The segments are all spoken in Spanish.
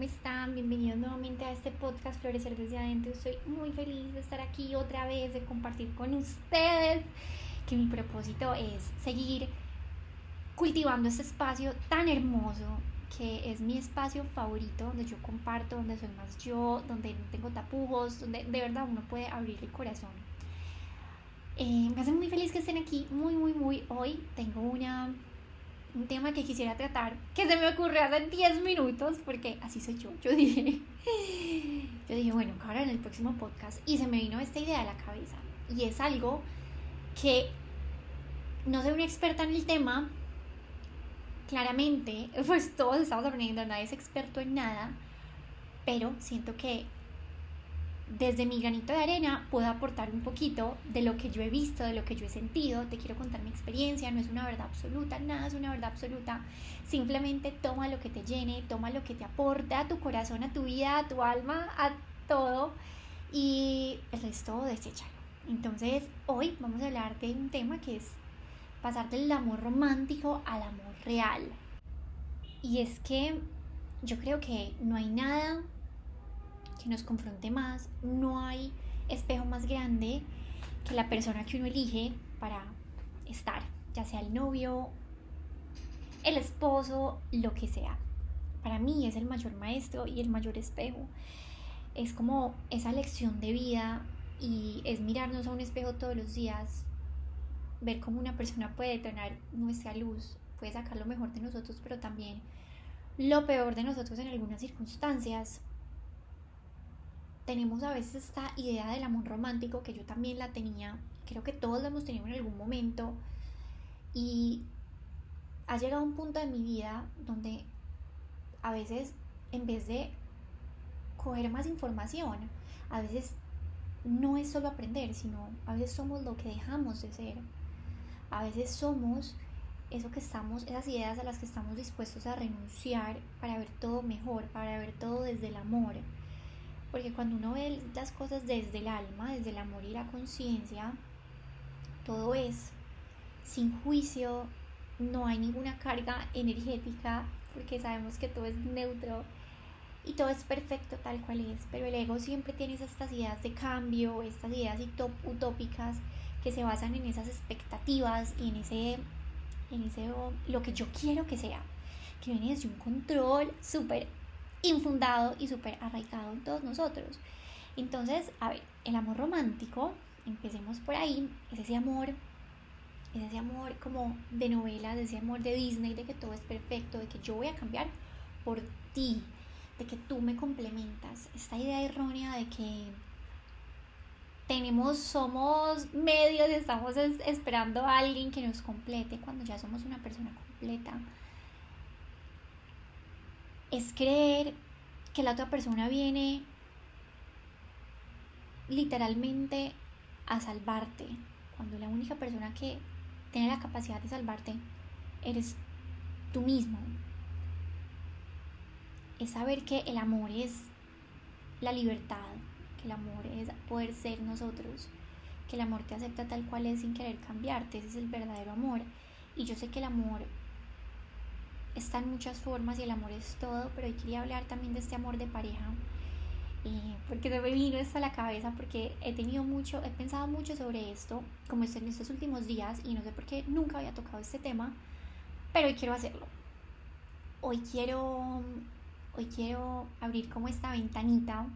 ¿cómo están? Bienvenidos nuevamente a este podcast Florecer desde adentro. Estoy muy feliz de estar aquí otra vez, de compartir con ustedes, que mi propósito es seguir cultivando este espacio tan hermoso que es mi espacio favorito, donde yo comparto, donde soy más yo, donde no tengo tapujos, donde de verdad uno puede abrir el corazón. Eh, me hace muy feliz que estén aquí, muy, muy, muy. Hoy tengo una un tema que quisiera tratar, que se me ocurrió hace 10 minutos, porque así soy yo. Yo dije, yo dije, bueno, ahora en el próximo podcast, y se me vino esta idea a la cabeza. Y es algo que no soy una experta en el tema, claramente, pues todos estamos aprendiendo, nadie es experto en nada, pero siento que desde mi granito de arena puedo aportar un poquito de lo que yo he visto, de lo que yo he sentido. Te quiero contar mi experiencia, no es una verdad absoluta, nada es una verdad absoluta. Simplemente toma lo que te llene, toma lo que te aporte a tu corazón, a tu vida, a tu alma, a todo y el resto deséchalo. Entonces, hoy vamos a hablar de un tema que es pasar del amor romántico al amor real. Y es que yo creo que no hay nada que nos confronte más. No hay espejo más grande que la persona que uno elige para estar, ya sea el novio, el esposo, lo que sea. Para mí es el mayor maestro y el mayor espejo. Es como esa lección de vida y es mirarnos a un espejo todos los días, ver cómo una persona puede detonar nuestra luz, puede sacar lo mejor de nosotros, pero también lo peor de nosotros en algunas circunstancias tenemos a veces esta idea del amor romántico que yo también la tenía, creo que todos la hemos tenido en algún momento y ha llegado un punto de mi vida donde a veces en vez de coger más información, a veces no es solo aprender, sino a veces somos lo que dejamos de ser. A veces somos eso que estamos, esas ideas a las que estamos dispuestos a renunciar para ver todo mejor, para ver todo desde el amor. Porque cuando uno ve las cosas desde el alma, desde el amor y la conciencia, todo es sin juicio, no hay ninguna carga energética, porque sabemos que todo es neutro y todo es perfecto tal cual es. Pero el ego siempre tiene estas ideas de cambio, estas ideas utópicas que se basan en esas expectativas y en ese, en ese lo que yo quiero que sea, que viene desde un control súper infundado y súper arraigado en todos nosotros. Entonces, a ver, el amor romántico, empecemos por ahí, es ese amor, es ese amor como de novelas, ese amor de Disney, de que todo es perfecto, de que yo voy a cambiar por ti, de que tú me complementas. Esta idea errónea de que tenemos, somos medios estamos esperando a alguien que nos complete cuando ya somos una persona completa es creer que la otra persona viene literalmente a salvarte, cuando la única persona que tiene la capacidad de salvarte eres tú mismo. Es saber que el amor es la libertad, que el amor es poder ser nosotros, que el amor te acepta tal cual es sin querer cambiarte, ese es el verdadero amor. Y yo sé que el amor está en muchas formas y el amor es todo, pero hoy quería hablar también de este amor de pareja. Eh, porque se me vino esto a la cabeza porque he tenido mucho, he pensado mucho sobre esto, como en estos últimos días, y no sé por qué nunca había tocado este tema, pero hoy quiero hacerlo. Hoy quiero, hoy quiero abrir como esta ventanita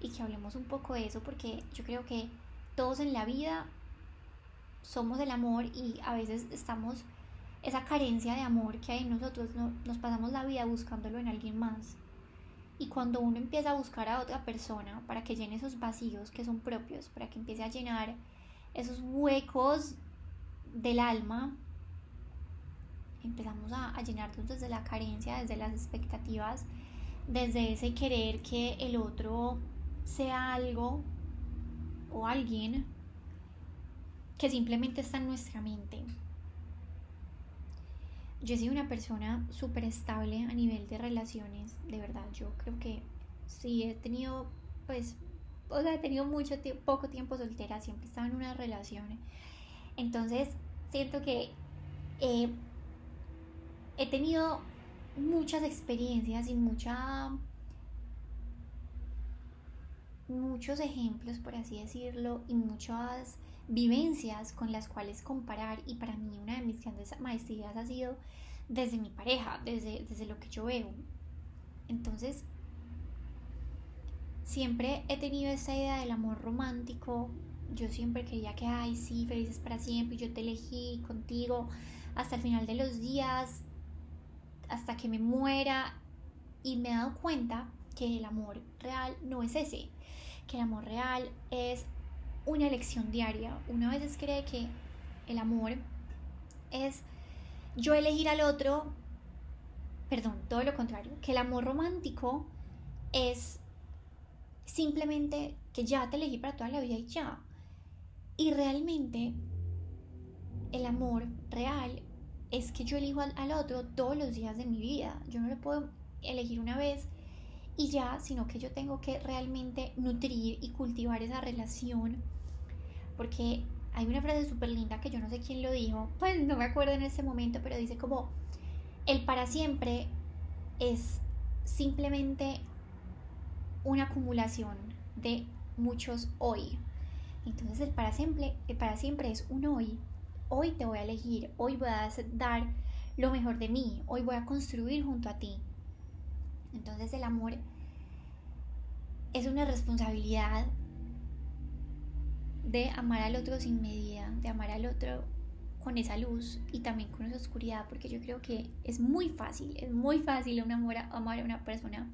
y que hablemos un poco de eso, porque yo creo que todos en la vida somos el amor y a veces estamos esa carencia de amor que hay en nosotros, nos pasamos la vida buscándolo en alguien más. Y cuando uno empieza a buscar a otra persona para que llene esos vacíos que son propios, para que empiece a llenar esos huecos del alma, empezamos a, a llenarnos desde la carencia, desde las expectativas, desde ese querer que el otro sea algo o alguien que simplemente está en nuestra mente yo sido una persona súper estable a nivel de relaciones, de verdad, yo creo que sí he tenido, pues, o sea, he tenido mucho poco tiempo soltera, siempre estaba en una relación. Entonces, siento que he tenido muchas experiencias y mucha muchos ejemplos, por así decirlo, y muchas vivencias con las cuales comparar y para mí una de mis grandes maestrías ha sido desde mi pareja, desde, desde lo que yo veo. Entonces, siempre he tenido esa idea del amor romántico. Yo siempre quería que, ay, sí, felices para siempre, yo te elegí contigo hasta el final de los días, hasta que me muera. Y me he dado cuenta que el amor real no es ese, que el amor real es una elección diaria. Una veces cree que el amor es yo elegir al otro, perdón, todo lo contrario, que el amor romántico es simplemente que ya te elegí para toda la vida y ya. Y realmente el amor real es que yo elijo al, al, otro todos los días de mi vida. Yo no lo puedo elegir una vez y ya, sino que yo tengo que realmente nutrir y cultivar esa relación. Porque hay una frase súper linda que yo no sé quién lo dijo, pues no me acuerdo en ese momento, pero dice como, el para siempre es simplemente una acumulación de muchos hoy. Entonces el para siempre, el para siempre es un hoy. Hoy te voy a elegir, hoy voy a dar lo mejor de mí, hoy voy a construir junto a ti. Entonces el amor es una responsabilidad de amar al otro sin medida, de amar al otro con esa luz y también con esa oscuridad, porque yo creo que es muy fácil, es muy fácil amar, a una persona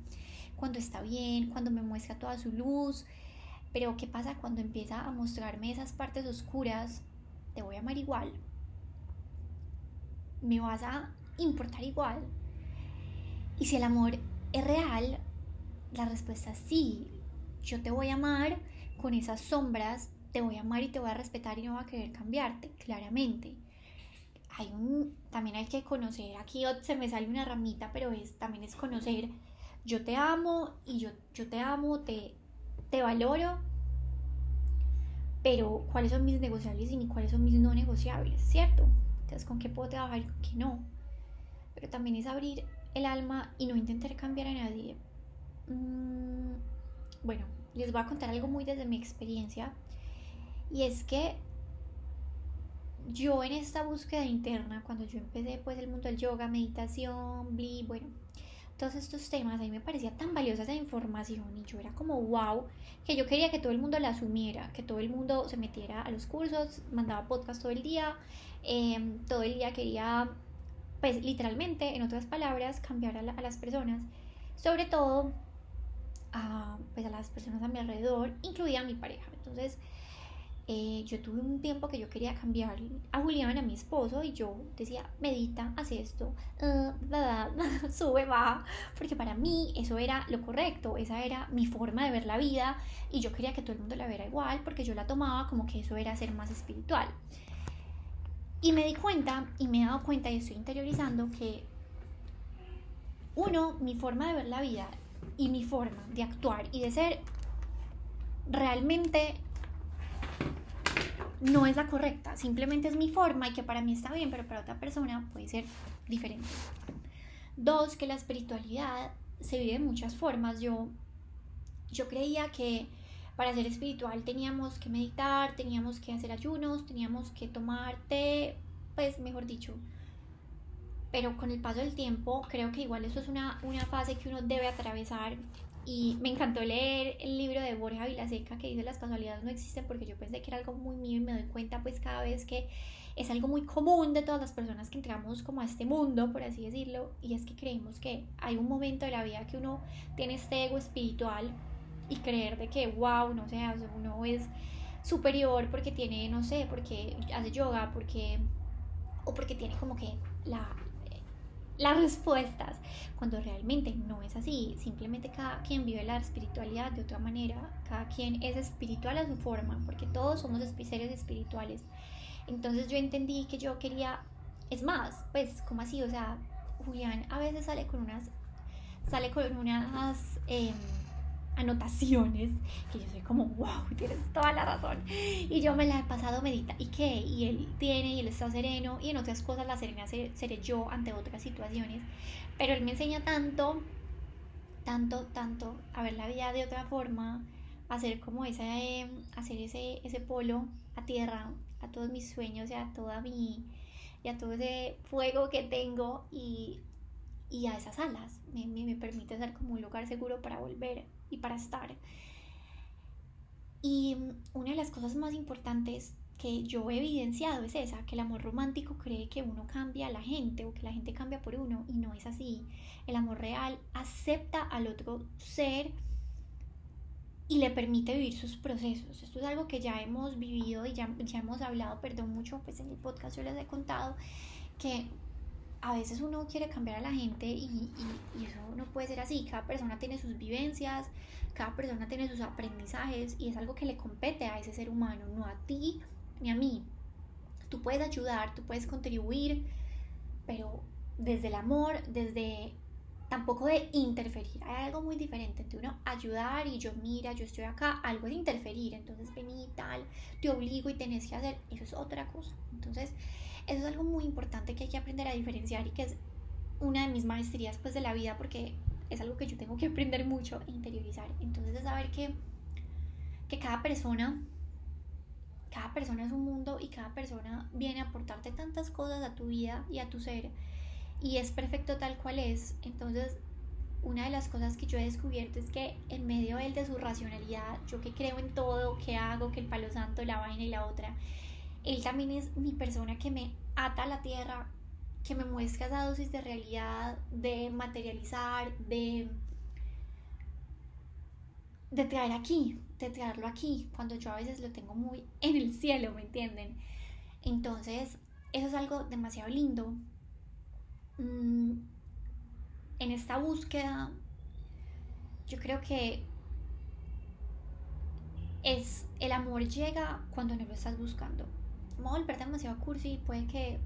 cuando está bien, cuando me muestra toda su luz, pero ¿qué pasa cuando empieza a mostrarme esas partes oscuras? Te voy a amar igual, me vas a importar igual. Y si el amor es real, la respuesta es sí. Yo te voy a amar con esas sombras, te voy a amar y te voy a respetar y no voy a querer cambiarte, claramente. Hay un, también hay que conocer, aquí se me sale una ramita, pero es, también es conocer, yo te amo y yo, yo te amo, te, te valoro, pero cuáles son mis negociables y cuáles son mis no negociables, ¿cierto? Entonces, ¿con qué puedo trabajar y con qué no? Pero también es abrir el alma y no intentar cambiar a nadie. Mm, bueno, les voy a contar algo muy desde mi experiencia. Y es que yo en esta búsqueda interna, cuando yo empecé pues el mundo del yoga, meditación, bli, bueno, todos estos temas, a mí me parecía tan valiosa esa información y yo era como wow, que yo quería que todo el mundo la asumiera, que todo el mundo se metiera a los cursos, mandaba podcast todo el día, em, todo el día quería, pues literalmente, en otras palabras, cambiar a, las personas, sobre todo a, pues, a las personas a mi alrededor, incluida mi pareja. Entonces, eh, yo tuve un tiempo que yo quería cambiar a Julián, a mi esposo, y yo decía, medita, haz esto, uh, sube, baja, porque para mí eso era lo correcto, esa era mi forma de ver la vida, y yo quería que todo el mundo la viera igual, porque yo la tomaba como que eso era ser más espiritual. Y me di cuenta, y me he dado cuenta, y estoy interiorizando que uno, mi forma de ver la vida y mi forma de actuar y de ser realmente no es la correcta, simplemente es mi forma y que para mí está bien, pero para otra persona puede ser diferente. Dos, que la espiritualidad se vive de muchas formas. Yo, yo creía que para ser espiritual teníamos que meditar, teníamos que hacer ayunos, teníamos que tomar té, pues mejor dicho. Pero con el paso del tiempo creo que igual eso es una, una fase que uno debe atravesar y me encantó leer el libro de Borja Vilaseca que dice las casualidades no existen porque yo pensé que era algo muy mío y me doy cuenta pues cada vez que es algo muy común de todas las personas que entramos como a este mundo, por así decirlo, y es que creemos que hay un momento de la vida que uno tiene este ego espiritual y creer de que, wow, no sé, uno es superior porque tiene, no sé, porque hace yoga, porque, o porque tiene como que la, las respuestas, cuando realmente no es así. Simplemente cada quien vive la espiritualidad de otra manera, cada quien es espiritual a su forma, porque todos somos seres espirituales. Entonces yo entendí que yo quería, es más, pues, como así? O sea, Julián a veces sale con unas, sale con unas... Eh, anotaciones que yo soy como, wow, tienes toda la razón. Y yo me la he pasado medita. ¿Y qué? Y él tiene, y él está sereno, y en otras cosas la serena seré yo ante otras situaciones. Pero él me enseña tanto, tanto, tanto a ver la vida de otra forma, hacer como ese, hacer ese, ese polo a tierra, a todos mis sueños y a toda mi, y a todo ese fuego que tengo y, y a esas alas. Me, me, me, permite ser como un lugar seguro para volver y para estar. Y una de las cosas más importantes que yo he evidenciado es esa, que el amor romántico cree que uno cambia a la gente o que la gente cambia por uno y no es así. El amor real acepta al otro ser y le permite vivir sus procesos. Esto es algo que ya hemos vivido y ya, ya hemos hablado, perdón mucho, pues en el podcast yo les he contado que a veces uno quiere cambiar a la gente y, y, y, eso no puede ser así. Cada persona tiene sus vivencias, cada persona tiene sus aprendizajes y es algo que le compete a ese ser humano, no a ti ni a mí. Tú puedes ayudar, tú puedes contribuir, pero desde el amor, desde tampoco de interferir. Hay algo muy diferente entre uno ayudar y yo, mira, yo estoy acá, algo es interferir, entonces vení y tal, te obligo y tenés que hacer, eso es otra cosa. Entonces, eso es algo muy importante que hay que aprender a diferenciar y que es una de mis maestrías pues de la vida porque es algo que yo tengo que aprender mucho e interiorizar. Entonces, es saber que, que cada persona cada persona es un mundo y cada persona viene a aportarte tantas cosas a tu vida y a tu ser y es perfecto tal cual es. Entonces, una de las cosas que yo he descubierto es que en medio de, él, de su racionalidad, yo que creo en todo, que hago, que el palo santo, la vaina y la otra, él también es mi persona que me ata a la tierra, que me muestra esa dosis de realidad, de materializar, de de traer aquí, de traerlo aquí, cuando yo a veces lo tengo muy en el cielo, ¿me entienden? Entonces, eso es algo demasiado lindo. Mm, en esta búsqueda, yo creo que es el amor llega cuando no lo estás buscando. Vamos a volver demasiado cursi, puede que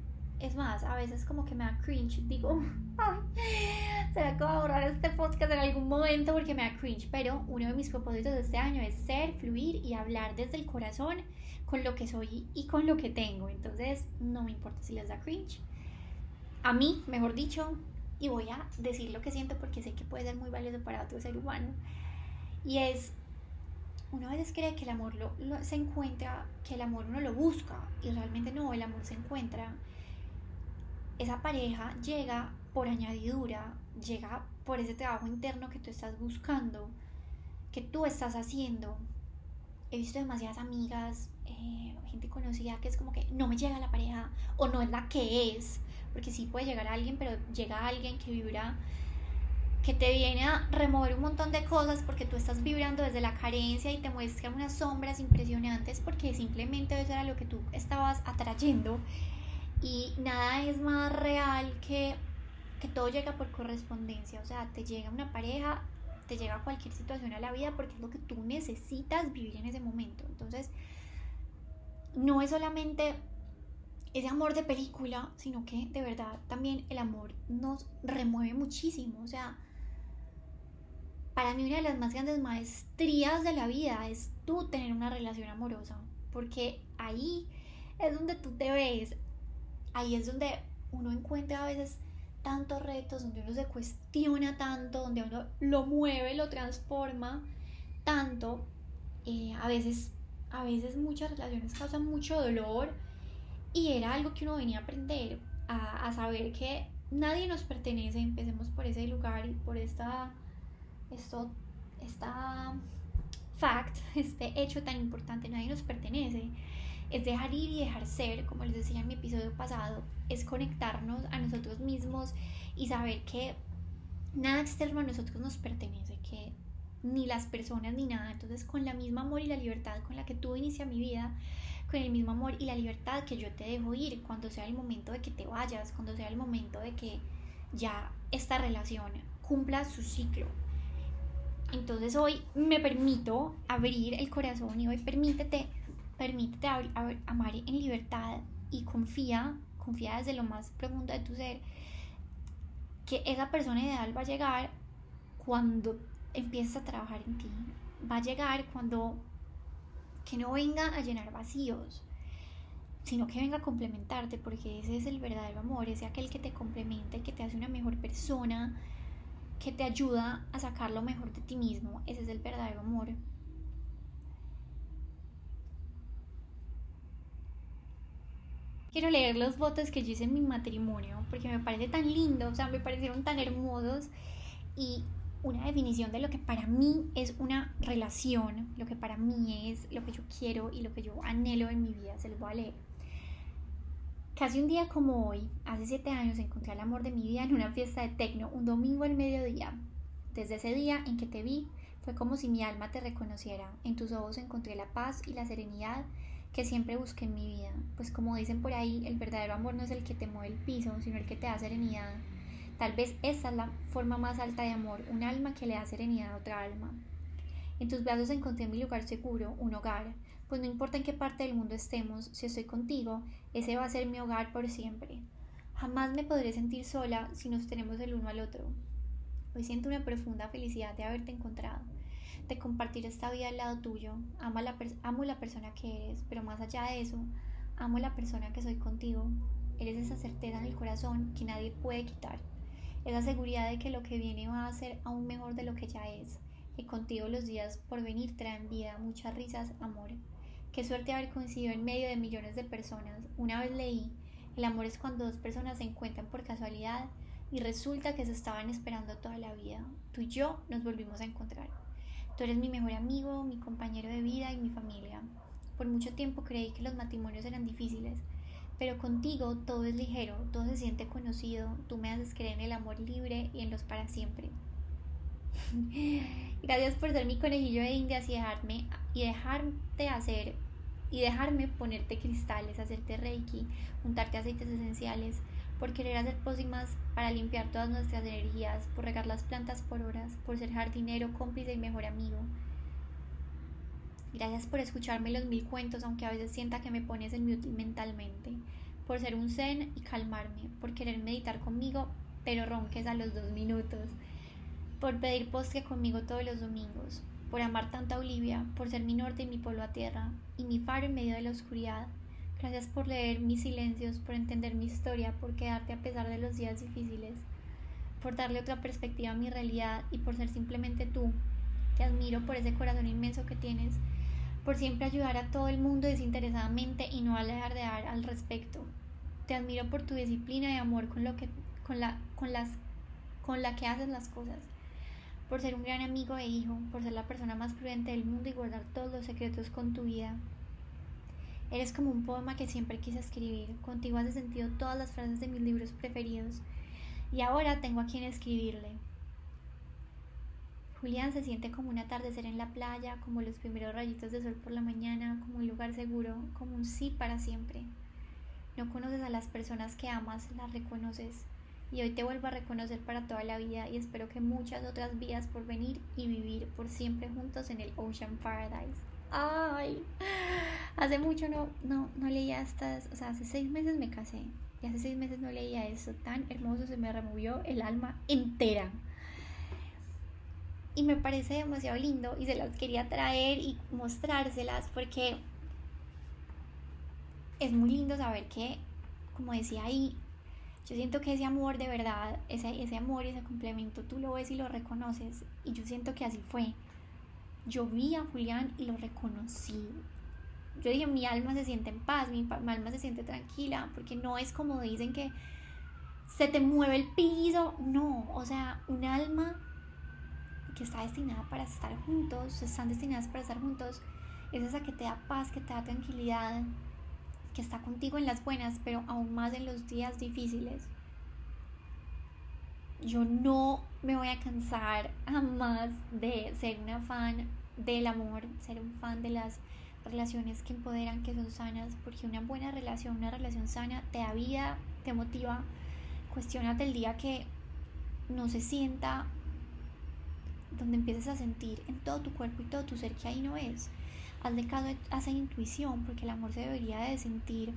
es más, a veces como que me da cringe. Digo, será que voy a borrar este podcast en algún momento porque me da cringe. Pero uno de mis propósitos de este año es ser, fluir y hablar desde el corazón con lo que soy y con lo que tengo. Entonces, no me importa si les da cringe. A mí, mejor dicho, y voy a decir lo que siento porque sé que puede ser muy valioso para otro ser humano. Y es, uno a veces cree que el amor lo, se encuentra, que el amor uno lo busca y realmente no, el amor se encuentra esa pareja llega por añadidura, llega por ese trabajo interno que tú estás buscando, que tú estás haciendo. He visto demasiadas amigas, eh, gente conocida que es como que no me llega la pareja o no es la que es, porque sí puede llegar a alguien, pero llega alguien que vibra, que te viene a remover un montón de cosas porque tú estás vibrando desde la carencia y te muestra unas sombras impresionantes porque simplemente eso era lo que tú estabas atrayendo. Y nada es más real que que todo llega por correspondencia, o sea, te llega una pareja, te llega cualquier situación a la vida porque es lo que tú necesitas vivir en ese momento. Entonces, no es solamente ese amor de película, sino que de verdad también el amor nos remueve muchísimo, o sea, para mí una de las más grandes maestrías de la vida es tú tener una relación amorosa, porque ahí es donde tú te ves ahí es donde uno encuentra a veces tantos retos, donde uno se cuestiona tanto, donde uno lo mueve, lo transforma tanto. Eh, a veces, a veces muchas relaciones causan mucho dolor y era algo que uno venía a aprender, a, a saber que nadie nos pertenece, empecemos por ese lugar y por esta, esto, esta fact, este hecho tan importante, nadie nos pertenece es dejar ir y dejar ser, como les decía en mi episodio pasado, es conectarnos a nosotros mismos y saber que nada externo a nosotros nos pertenece, que ni las personas ni nada. Entonces, con la misma amor y la libertad con la que tú inicia mi vida, con el mismo amor y la libertad que yo te dejo ir cuando sea el momento de que te vayas, cuando sea el momento de que ya esta relación cumpla su ciclo. Entonces hoy me permito abrir el corazón y hoy permítete permítete amar en libertad y confía, confía desde lo más profundo de tu ser, que esa persona ideal va a llegar cuando empieces a trabajar en ti. Va a llegar cuando que no venga a llenar vacíos, sino que venga a complementarte, porque ese es el verdadero amor, ese aquel que te complementa y que te hace una mejor persona, que te ayuda a sacar lo mejor de ti mismo. Ese es el verdadero amor. Quiero leer los votos que yo hice en mi matrimonio porque me parece tan lindo, o sea, me parecieron tan hermosos y una definición de lo que para mí es una relación, lo que para mí es, lo que yo quiero y lo que yo anhelo en mi vida. Se los voy a leer. Casi un día como hoy, hace siete años, encontré el amor de mi vida en una fiesta de tecno, un domingo al mediodía. Desde ese día en que te vi, fue como si mi alma te reconociera. En tus ojos encontré la paz y la serenidad que siempre busqué en mi vida. Pues como dicen por ahí, el verdadero amor no es el que te mueve el piso, sino el que te da serenidad. Tal vez esa es la forma más alta de amor, un alma que le da serenidad a otra alma. En tus brazos encontré mi lugar seguro, un hogar, pues no importa en qué parte del mundo estemos, si estoy contigo, ese va a ser mi hogar por siempre. Jamás me podré sentir sola si nos tenemos el uno al otro. Hoy siento una profunda felicidad de haberte encontrado de compartir esta vida al lado tuyo. Amo la, amo la persona que eres, pero más allá de eso, amo la persona que soy contigo. Eres esa certeza en el corazón que nadie puede quitar. Esa seguridad de que lo que viene va a ser aún mejor de lo que ya es. Que contigo los días por venir traen vida, muchas risas, amor. Qué suerte haber coincidido en medio de millones de personas. Una vez leí, el amor es cuando dos personas se encuentran por casualidad y resulta que se estaban esperando toda la vida. Tú y yo nos volvimos a encontrar. Tú eres mi mejor amigo, mi compañero de vida y mi familia. Por mucho tiempo creí que los matrimonios eran difíciles, pero contigo todo es ligero, todo se siente conocido, tú me haces creer en el amor libre y en los para siempre. Gracias por ser mi conejillo de indias y dejarme y dejarte hacer y dejarme ponerte cristales, hacerte reiki, untarte aceites esenciales, por querer hacer pócimas para limpiar todas nuestras energías, por regar las plantas por horas, por ser jardinero, cómplice y mejor amigo. Gracias por escucharme los mil cuentos, aunque a veces sienta que me pones en mute mentalmente, por ser un zen y calmarme, por querer meditar conmigo, pero ronques a los dos minutos, por pedir postre conmigo todos los domingos, por amar tanto a Olivia, por ser mi norte y mi polo a tierra, y mi faro en medio de la oscuridad, Gracias por leer mis silencios, por entender mi historia, por quedarte a pesar de los días difíciles, por darle otra perspectiva a mi realidad y por ser simplemente tú. Te admiro por ese corazón inmenso que tienes, por siempre ayudar a todo el mundo desinteresadamente y no alardear al respecto. Te admiro por tu disciplina y amor con lo que con la con las con la que haces las cosas. Por ser un gran amigo e hijo, por ser la persona más prudente del mundo y guardar todos los secretos con tu vida. Eres como un poema que siempre quise escribir. Contigo has sentido todas las frases de mis libros preferidos. Y ahora tengo a quien escribirle. Julián se siente como un atardecer en la playa, como los primeros rayitos de sol por la mañana, como un lugar seguro, como un sí para siempre. No conoces a las personas que amas, las reconoces. Y hoy te vuelvo a reconocer para toda la vida y espero que muchas otras vidas por venir y vivir por siempre juntos en el Ocean Paradise. Ay, hace mucho no, no, no leía estas, o sea, hace seis meses me casé y hace seis meses no leía eso tan hermoso, se me removió el alma entera. Y me parece demasiado lindo y se las quería traer y mostrárselas porque es muy lindo saber que, como decía ahí, yo siento que ese amor de verdad, ese, ese amor y ese complemento, tú lo ves y lo reconoces. Y yo siento que así fue yo vi a Julián y lo reconocí. Yo dije, mi alma se siente en paz, mi, alma se siente tranquila, porque no es como dicen que se te mueve el piso, no, o sea, un alma que está destinada para estar juntos, están destinadas para estar juntos, es esa que te da paz, que te da tranquilidad, que está contigo en las buenas, pero aún más en los días difíciles. Yo no me voy a cansar jamás de ser una fan del amor, ser un fan de las relaciones que empoderan, que son sanas, porque una buena relación, una relación sana, te da vida, te motiva. Cuestionate el día que no se sienta, donde empieces a sentir en todo tu cuerpo y todo tu ser que ahí no es. Hazle caso a intuición, porque el amor se debería de sentir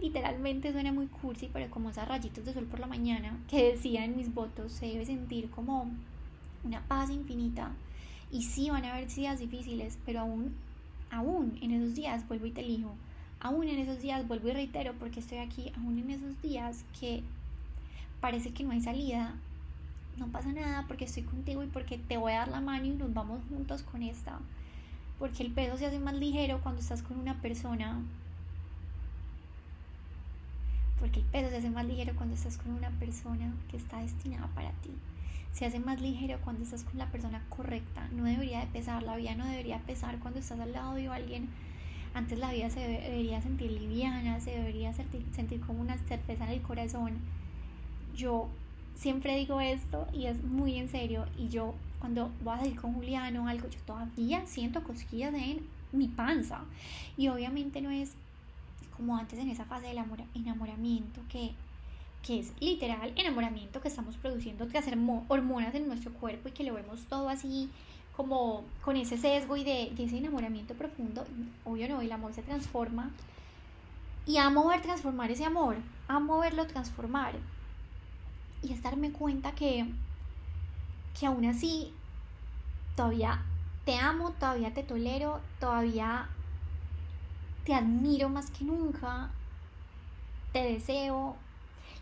literalmente suena muy cursi, pero como esas rayitos de sol por la mañana que decía en mis votos, se debe sentir como una paz infinita. Y sí van a haber días difíciles, pero aún, aún en esos días vuelvo y te elijo. Aún en esos días vuelvo y reitero porque estoy aquí, aún en esos días que parece que no hay salida, no pasa nada porque estoy contigo y porque te voy a dar la mano y nos vamos juntos con esta. Porque el peso se hace más ligero cuando estás con una persona porque el peso se hace más ligero cuando estás con una persona que está destinada para ti. Se hace más ligero cuando estás con la persona correcta. No debería de pesar, la vida no debería pesar cuando estás al lado de alguien. Antes la vida se debería sentir liviana, se debería sentir, sentir como una certeza en el corazón. Yo siempre digo esto y es muy en serio. Y yo cuando voy a salir con Juliano o algo, yo todavía siento cosquillas en mi panza. Y obviamente no es como antes en esa fase del enamoramiento, que, que es literal enamoramiento que estamos produciendo hacer hormonas en nuestro cuerpo y que lo vemos todo así como con ese sesgo y de, de ese enamoramiento profundo, obvio no, el amor se transforma y amo ver transformar ese amor, amo verlo transformar y es darme cuenta que, que aún así todavía te amo, todavía te tolero, todavía te admiro más que nunca, te deseo.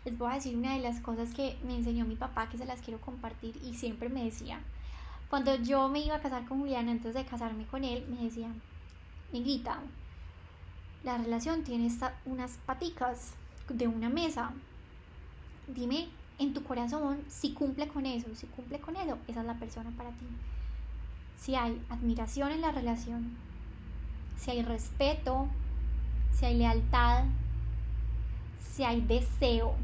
Les voy a decir una de las cosas que me enseñó mi papá que se las quiero compartir y siempre me decía, cuando yo me iba a casar con Julián antes de casarme con él, me decía, Negrita, la relación tiene unas paticas de una mesa. Dime en tu corazón si cumple con eso, si cumple con eso, esa es la persona para ti. Si hay admiración en la relación, si hay respeto, si hay lealtad, si hay deseo.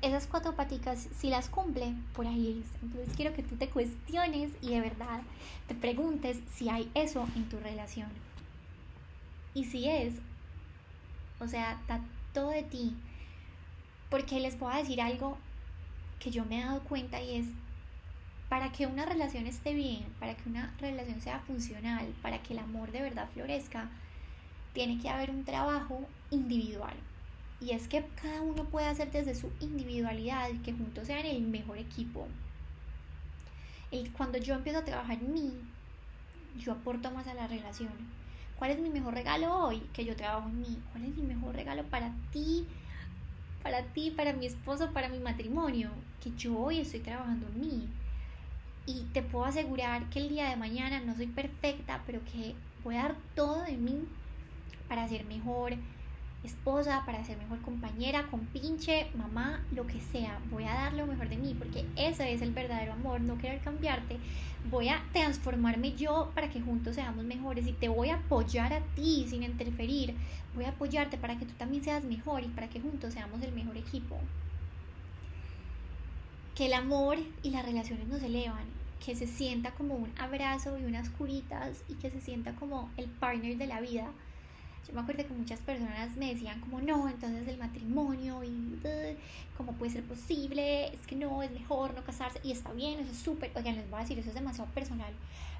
Esas cuatro paticas, si las cumple, por ahí es. Entonces quiero que tú te cuestiones y de verdad te preguntes si hay eso en tu relación. Y si es, o sea, está todo de ti. Porque les voy a decir algo que yo me he dado cuenta y es para que una relación esté bien, para que una relación sea funcional, para que el amor de verdad florezca, tiene que haber un trabajo individual. Y es que cada uno puede hacer desde su individualidad que juntos sean el mejor equipo. Y cuando yo empiezo a trabajar en mí, yo aporto más a la relación. ¿Cuál es mi mejor regalo hoy? Que yo trabajo en mí. ¿Cuál es mi mejor regalo para ti? Para ti, para mi esposo, para mi matrimonio. Que yo hoy estoy trabajando en mí y te puedo asegurar que el día de mañana no soy perfecta, pero que voy a dar todo de mí para ser mejor esposa, para ser mejor compañera, compinche, mamá, lo que sea. Voy a dar lo mejor de mí porque ese es el verdadero amor, no querer cambiarte. Voy a transformarme yo para que juntos seamos mejores y te voy a apoyar a ti sin interferir. Voy a apoyarte para que tú también seas mejor y para que juntos seamos el mejor equipo. Que el amor y las relaciones nos elevan que se sienta como un abrazo y unas curitas y que se sienta como el partner de la vida. Yo me acuerdo que muchas personas me decían como no, entonces el matrimonio y cómo puede ser posible, es que no, es mejor no casarse y está bien, eso es súper, oigan, les voy a decir, eso es demasiado personal.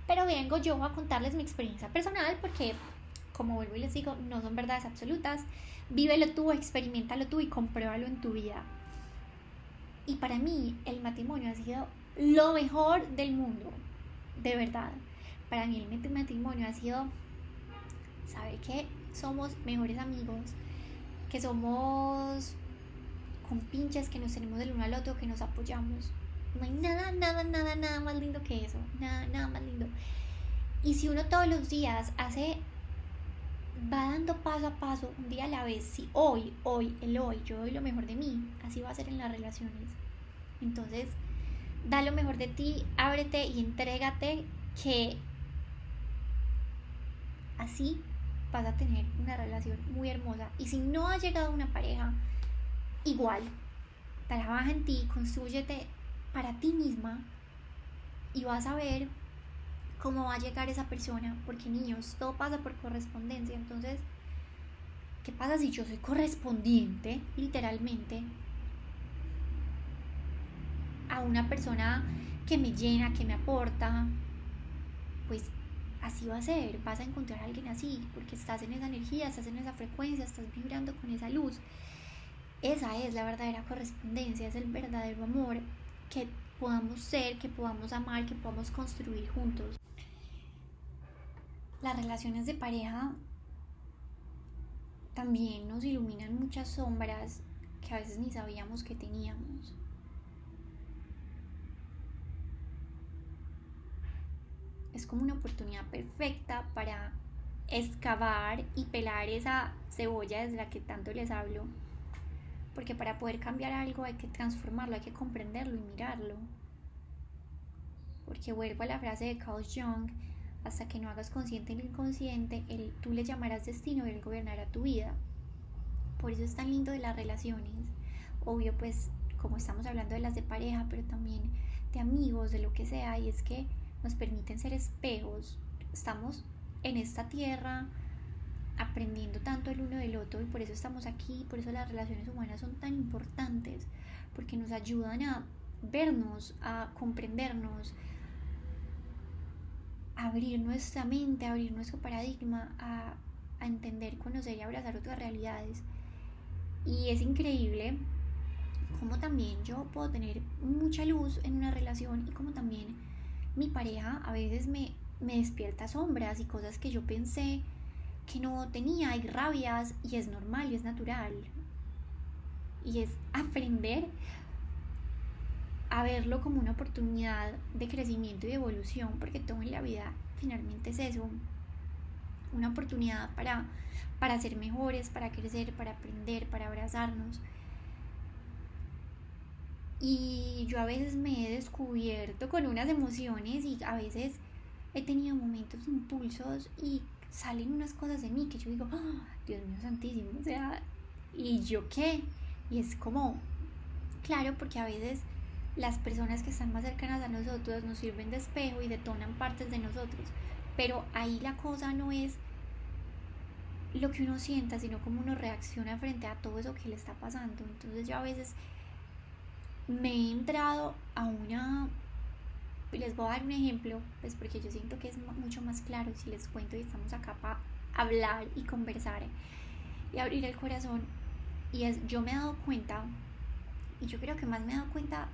Pero vengo yo a contarles mi experiencia personal porque, como vuelvo y les digo, no son verdades absolutas. Vívelo tú, experimentalo tú y compruébalo en tu vida. Y para mí el matrimonio ha sido lo mejor del mundo, de verdad. Para mí el matrimonio ha sido saber que somos mejores amigos, que somos compinches, que nos tenemos del uno al otro, que nos apoyamos. No hay nada, nada, nada, nada más lindo que eso. Nada, nada más lindo. Y si uno todos los días hace, va dando paso a paso, un día a la vez, si hoy, hoy, el hoy, yo doy lo mejor de mí, así va a ser en las relaciones. Entonces, da lo mejor de ti, ábrete y entrégate que así vas a tener una relación muy hermosa. Y si no ha llegado una pareja, igual, trabaja en ti, construyete para ti misma y vas a ver cómo va a llegar esa persona. Porque niños, todo pasa por correspondencia. Entonces, ¿qué pasa si yo soy correspondiente, literalmente? a una persona que me llena, que me aporta, pues así va a ser, vas a encontrar a alguien así, porque estás en esa energía, estás en esa frecuencia, estás vibrando con esa luz. Esa es la verdadera correspondencia, es el verdadero amor que podamos ser, que podamos amar, que podamos construir juntos. Las relaciones de pareja también nos iluminan muchas sombras que a veces ni sabíamos que teníamos. Es como una oportunidad perfecta para excavar y pelar esa cebolla desde la que tanto les hablo. Porque para poder cambiar algo hay que transformarlo, hay que comprenderlo y mirarlo. Porque vuelvo a la frase de Carl Jung, hasta que no hagas consciente el inconsciente, el, tú le llamarás destino y él gobernará tu vida. Por eso es tan lindo de las relaciones. Obvio, pues como estamos hablando de las de pareja, pero también de amigos, de lo que sea, y es que nos permiten ser espejos. Estamos en esta tierra aprendiendo tanto el uno del otro y por eso estamos aquí, por eso las relaciones humanas son tan importantes, porque nos ayudan a vernos, a comprendernos, a abrir nuestra mente, a abrir nuestro paradigma, a, a entender, conocer y abrazar otras realidades. Y es increíble como también yo puedo tener mucha luz en una relación y como también mi pareja a veces me, me despierta sombras y cosas que yo pensé que no tenía y rabias y es normal y es natural. Y es aprender a verlo como una oportunidad de crecimiento y de evolución, porque todo en la vida finalmente es eso, una oportunidad para, para ser mejores, para crecer, para aprender, para abrazarnos. Y yo a veces me he descubierto con unas emociones y a veces he tenido momentos, impulsos y salen unas cosas de mí que yo digo, ¡Ah! Dios mío santísimo, o sea, ¿y yo qué? Y es como, claro, porque a veces las personas que están más cercanas a nosotros nos sirven de espejo y detonan partes de nosotros, pero ahí la cosa no es lo que uno sienta, sino cómo uno reacciona frente a todo eso que le está pasando. Entonces yo a veces me he entrado a una les voy a dar un ejemplo, pues porque yo siento que es mucho más claro si les cuento y estamos acá para hablar y conversar y abrir el corazón. Y es, yo me he dado cuenta, y yo creo que más me he dado cuenta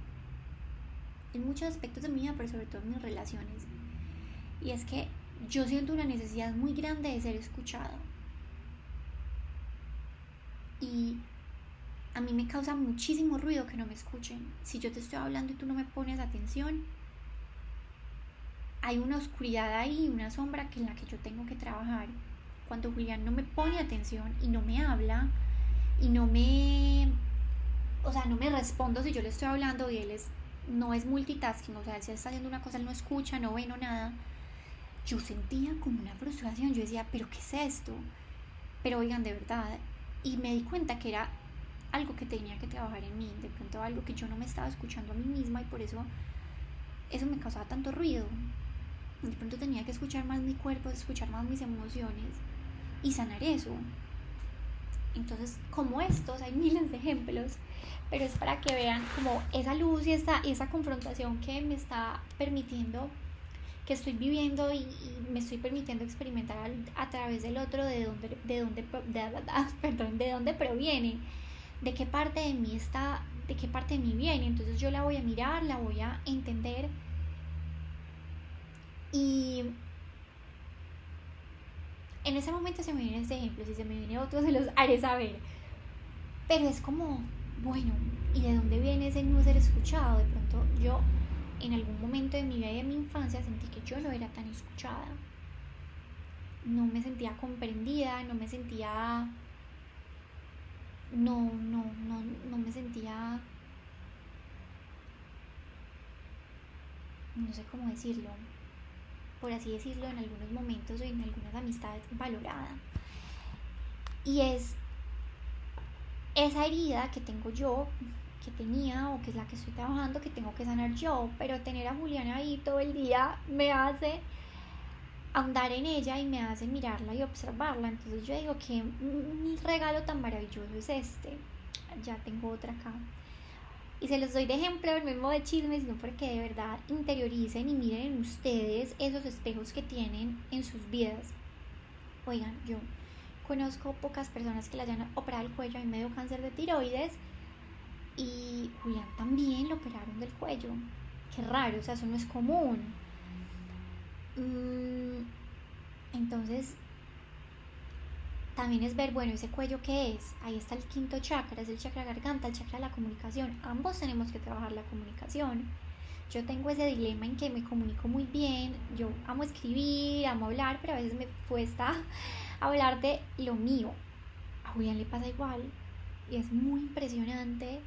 en muchos aspectos de mi vida, pero sobre todo en mis relaciones. Y es que yo siento una necesidad muy grande de ser escuchada. Y a mí me causa muchísimo ruido que no me escuchen. Si yo te estoy hablando y tú no me pones atención, hay una oscuridad ahí, una sombra que en la que yo tengo que trabajar. Cuando Julián no me pone atención y no me habla y no me, o sea, no me respondo si yo le estoy hablando y él es, no es multitasking, o sea, él se está haciendo una cosa, él no escucha, no ve, no nada. Yo sentía como una frustración, yo decía, pero ¿qué es esto? Pero oigan, de verdad, y me di cuenta que era algo que tenía que trabajar en mí, de pronto algo que yo no me estaba escuchando a mí misma y por eso eso me causaba tanto ruido. De pronto tenía que escuchar más mi cuerpo, escuchar más mis emociones y sanar eso. Entonces, como estos, hay miles de ejemplos, pero es para que vean como esa luz y esa, esa confrontación que me está permitiendo, que estoy viviendo y, me estoy permitiendo experimentar a, través del otro, de dónde, de dónde, perdón, de dónde proviene de qué parte de mí está, de qué parte de mí viene. Entonces yo la voy a mirar, la voy a entender. Y en ese momento se me vienen ese ejemplo, si se me viene otro se los haré saber. Pero es como, bueno, ¿y de dónde viene ese no ser escuchado? De pronto yo en algún momento de mi vida y de mi infancia sentí que yo no era tan escuchada. No me sentía comprendida, no me sentía no, no, no, no me sentía, no sé cómo decirlo, por así decirlo, en algunos momentos o en algunas amistades valorada. Y es esa herida que tengo yo, que tenía o que es la que estoy trabajando, que tengo que sanar yo, pero tener a Juliana ahí todo el día me hace ahondar en ella y me hace mirarla y observarla. Entonces yo digo que un regalo tan maravilloso es este. Ya tengo otra acá. Y se los doy de ejemplo, el mismo de chisme, sino porque de verdad interioricen y miren en ustedes esos espejos que tienen en sus vidas. Oigan, yo conozco pocas personas que le hayan operado el cuello, a mí me dio cáncer de tiroides y Julián también lo operaron del cuello. Qué raro, o sea, eso no es común. Mm, entonces, también es ver, bueno, ese cuello que es, ahí está el quinto chakra, es el chakra garganta, el chakra de la comunicación. Ambos tenemos que trabajar la comunicación. yo tengo ese dilema en que me comunico muy bien, yo amo escribir, amo hablar, pero a veces me cuesta hablar de lo mío. A Julián le pasa igual y es muy impresionante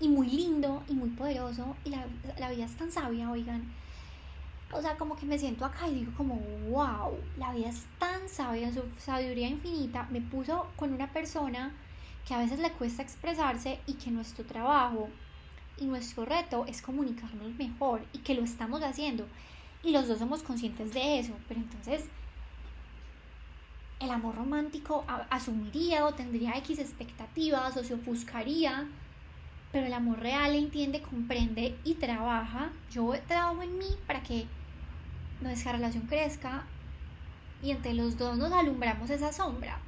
y muy lindo y muy poderoso y la, la vida es tan sabia, oigan. O sea, como que me siento acá y digo como, wow, la vida es tan sabia, su sabiduría infinita me puso con una persona que a veces le cuesta expresarse y que nuestro trabajo y nuestro reto es comunicarnos mejor y que lo estamos haciendo y los dos somos conscientes de eso, pero entonces el amor romántico asumiría o tendría X expectativas o se ofuscaría, pero el amor real entiende, comprende y trabaja. Yo trabajo en mí para que nuestra relación crezca y entre los dos nos alumbramos esa sombra.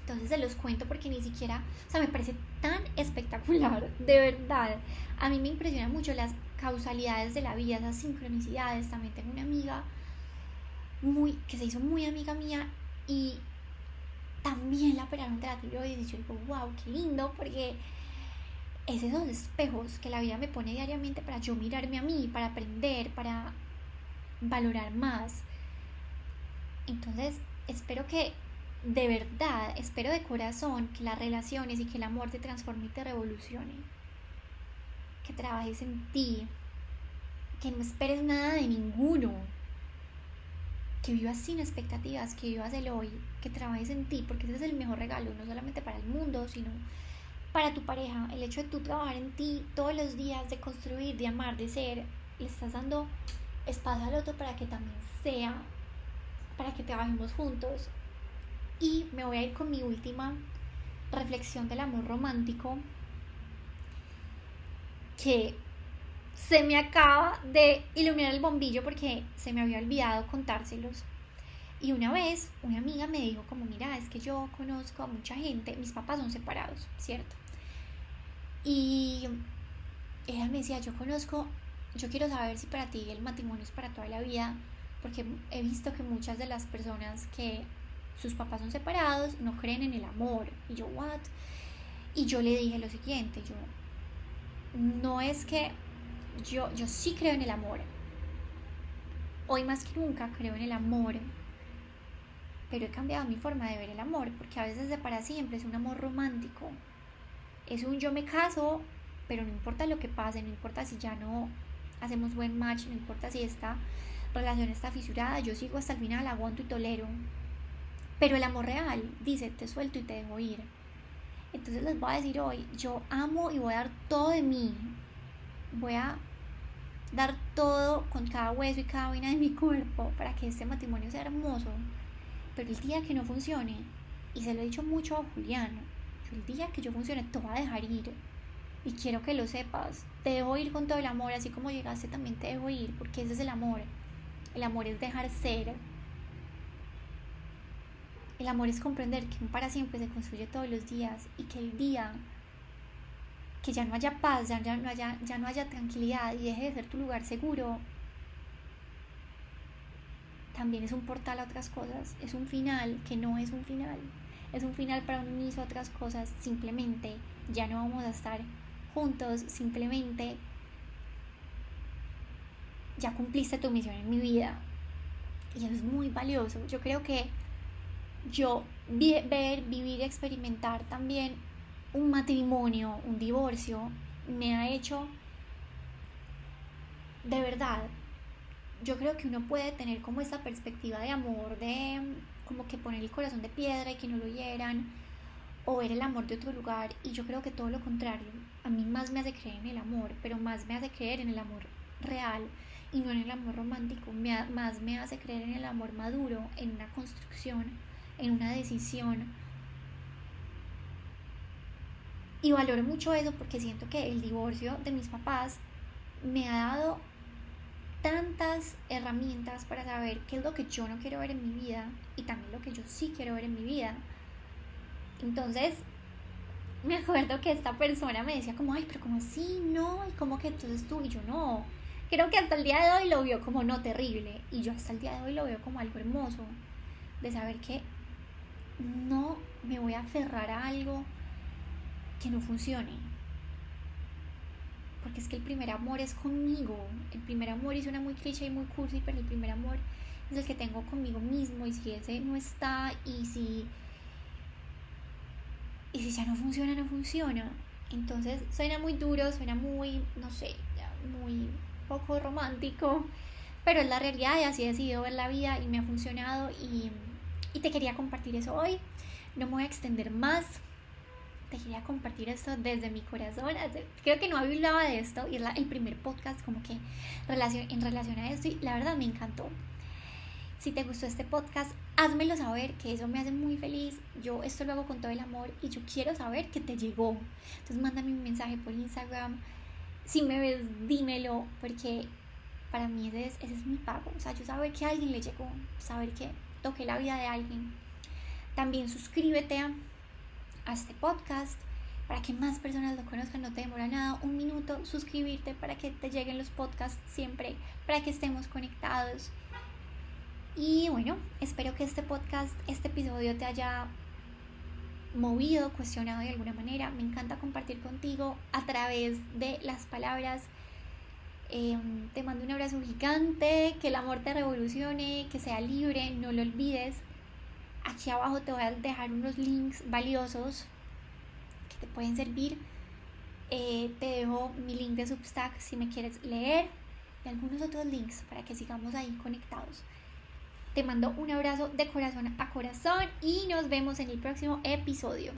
Entonces se los cuento porque ni siquiera, o sea, me parece tan espectacular, de verdad. A mí me impresionan mucho las causalidades de la vida, esas sincronicidades. También tengo una amiga muy, que se hizo muy amiga mía y también la operaron de la tiroides y yo digo, wow, qué lindo, porque es esos espejos que la vida me pone diariamente para yo mirarme a mí, para aprender, para valorar más. Entonces, espero que de verdad, espero de corazón que las relaciones y que el amor te transforme y te revolucione. Que trabajes en ti. Que no esperes nada de ninguno. Que vivas sin expectativas, que vivas el hoy, que trabajes en ti, porque ese es el mejor regalo, no solamente para el mundo, sino para tu pareja. El hecho de tú trabajar en ti todos los días, de construir, de amar, de ser, le estás dando espacio al otro para que también sea, para que trabajemos juntos, y me voy a ir con mi última reflexión del amor romántico que se me acaba de iluminar el bombillo porque se me había olvidado contárselos. Y una vez una amiga me dijo como, mira, es que yo conozco a mucha gente, mis papás son separados, ¿cierto? Y ella me decía, yo conozco, yo quiero saber si para ti el matrimonio es para toda la vida, porque he visto que muchas de las personas que sus papás son separados, no creen en el amor. Y yo, ¿what? Y yo le dije lo siguiente, yo, no es que yo, yo sí creo en el amor. Hoy más que nunca creo en el amor. Pero he cambiado mi forma de ver el amor, porque a veces de para siempre es un amor romántico. Es un yo me caso, pero no importa lo que pase, no importa si ya no hacemos buen match, no importa si esta relación está fisurada, yo sigo hasta el final, aguanto y tolero. Pero el amor real dice, te suelto y te dejo ir. Entonces les voy a decir hoy, yo amo y voy a dar todo de mí. Voy a dar todo con cada hueso y cada vena de mi cuerpo para que este matrimonio sea hermoso. Pero el día que no funcione, y se lo he dicho mucho a Julián, el día que yo funcione te voy a dejar ir. Y quiero que lo sepas. Te dejo ir con todo el amor, así como llegaste también te dejo ir, porque ese es el amor. El amor es dejar ser, el amor es comprender que un para siempre se construye todos los días y que el día que ya no haya paz, ya, no, haya, ya no haya tranquilidad y deje de ser tu lugar seguro, también es un portal a otras cosas, es un final que no es un final, es un final para un inicio a otras cosas, simplemente ya no vamos a estar juntos, simplemente ya cumpliste tu misión en mi vida y es muy valioso. Yo creo que yo ver, vivir, experimentar también un matrimonio, un divorcio, me ha hecho de verdad. Yo creo que uno puede tener como esa perspectiva de amor, de como que poner el corazón de piedra y que no lo hieran, o ver el amor de otro lugar. Y yo creo que todo lo contrario, a mí más me hace creer en el amor, pero más me hace creer en el amor real y no en el amor romántico, más me hace creer en el amor maduro, en una construcción en una decisión. Y valoro mucho eso porque siento que el divorcio de mis papás me ha dado tantas herramientas para saber qué es lo que yo no quiero ver en mi vida y también lo que yo sí quiero ver en mi vida. Entonces, me acuerdo que esta persona me decía como, ay, pero como así, no, y como que entonces tú y yo no. Creo que hasta el día de hoy lo vio como no terrible y yo hasta el día de hoy lo veo como algo hermoso de saber que no me voy a aferrar a algo que no funcione. porque es que el primer amor es conmigo. El primer amor es una muy cliché y muy cursi, pero el primer amor es el que tengo conmigo mismo y si ese no está y si y si ya no funciona, no funciona. Entonces suena muy duro, suena muy, no sé, muy poco romántico, pero es la realidad y así he decidido ver la vida y me ha funcionado y, y te quería compartir eso hoy. No me voy a extender más, te quería compartir esto desde mi corazón. Creo que no hablaba de esto y es el primer podcast como que en relación a esto y la verdad me encantó. Si te gustó este podcast, házmelo saber, que eso me hace muy feliz. Yo esto lo hago con todo el amor y yo quiero saber que te llegó. Entonces mándame un mensaje por Instagram. Si me ves, dímelo, porque para mí ese es, es mi pago. O sea, yo saber que a alguien le llegó, saber que toqué la vida de alguien. También suscríbete a este podcast para que más personas lo conozcan, no te demora nada, un minuto, suscribirte para que te lleguen los podcasts siempre, para que estemos conectados. Y bueno, espero que este podcast, este episodio te haya movido, cuestionado de alguna manera. Me encanta compartir contigo a través de las palabras. Em, te mando un abrazo gigante, que el amor te revolucione, que sea libre, no lo olvides. Aquí abajo te voy a dejar unos links valiosos que te pueden servir. Eh, te dejo mi link de Substack si me quieres leer y algunos otros links para que sigamos ahí conectados. Te mando un abrazo de corazón a corazón y nos vemos en el próximo episodio.